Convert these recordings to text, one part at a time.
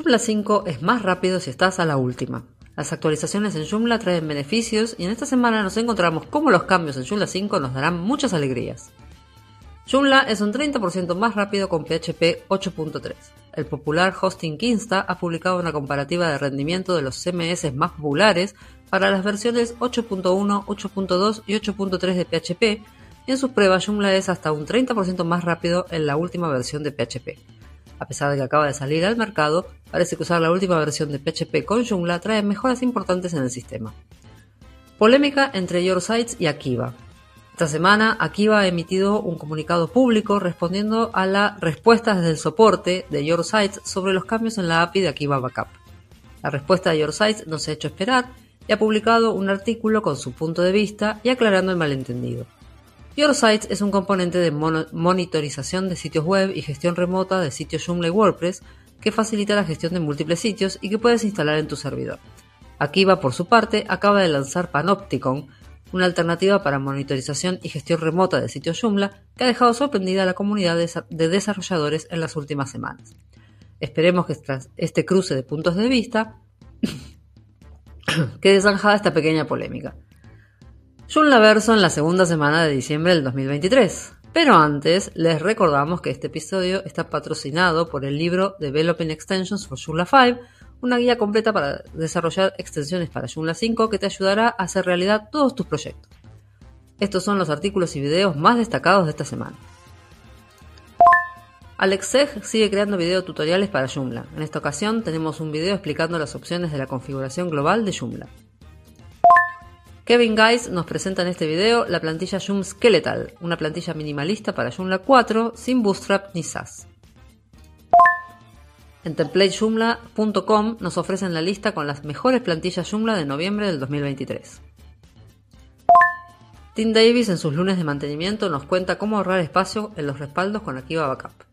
Joomla 5 es más rápido si estás a la última. Las actualizaciones en Joomla traen beneficios y en esta semana nos encontramos cómo los cambios en Joomla 5 nos darán muchas alegrías. Joomla es un 30% más rápido con PHP 8.3. El popular hosting Kinsta ha publicado una comparativa de rendimiento de los CMS más populares para las versiones 8.1, 8.2 y 8.3 de PHP y en sus pruebas Joomla es hasta un 30% más rápido en la última versión de PHP. A pesar de que acaba de salir al mercado, parece que usar la última versión de PHP con Joomla trae mejoras importantes en el sistema. Polémica entre Your Sites y Akiva. Esta semana, Akiva ha emitido un comunicado público respondiendo a las respuestas desde el soporte de Your Sites sobre los cambios en la API de Akiva Backup. La respuesta de Your Sites no se ha hecho esperar y ha publicado un artículo con su punto de vista y aclarando el malentendido. Your Sites es un componente de monitorización de sitios web y gestión remota de sitios Joomla y WordPress que facilita la gestión de múltiples sitios y que puedes instalar en tu servidor. Akiva, por su parte, acaba de lanzar Panopticon, una alternativa para monitorización y gestión remota de sitios Joomla que ha dejado sorprendida a la comunidad de desarrolladores en las últimas semanas. Esperemos que tras este cruce de puntos de vista quede zanjada esta pequeña polémica. Joomla Verso en la segunda semana de diciembre del 2023. Pero antes, les recordamos que este episodio está patrocinado por el libro Developing Extensions for Joomla 5, una guía completa para desarrollar extensiones para Joomla 5 que te ayudará a hacer realidad todos tus proyectos. Estos son los artículos y videos más destacados de esta semana. Alexeg sigue creando video tutoriales para Joomla. En esta ocasión tenemos un video explicando las opciones de la configuración global de Joomla. Kevin Guys nos presenta en este video la plantilla Joom Skeletal, una plantilla minimalista para Joomla 4 sin Bootstrap ni SAS. En templatejoomla.com nos ofrecen la lista con las mejores plantillas Joomla de noviembre del 2023. Tim Davis en sus lunes de mantenimiento nos cuenta cómo ahorrar espacio en los respaldos con Akiva Backup.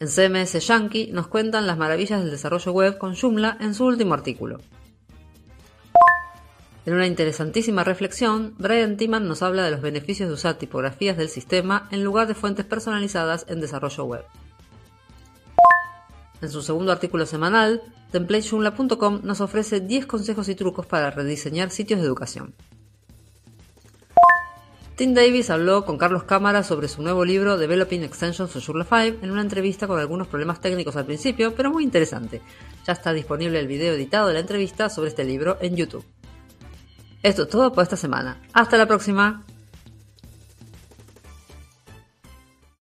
En CMS Yankee nos cuentan las maravillas del desarrollo web con Joomla en su último artículo. En una interesantísima reflexión, Brian Timan nos habla de los beneficios de usar tipografías del sistema en lugar de fuentes personalizadas en desarrollo web. En su segundo artículo semanal, TemplateJoomla.com nos ofrece 10 consejos y trucos para rediseñar sitios de educación. Tim Davis habló con Carlos Cámara sobre su nuevo libro Developing Extensions for Joomla 5 en una entrevista con algunos problemas técnicos al principio, pero muy interesante. Ya está disponible el video editado de la entrevista sobre este libro en YouTube. Esto es todo por esta semana. Hasta la próxima.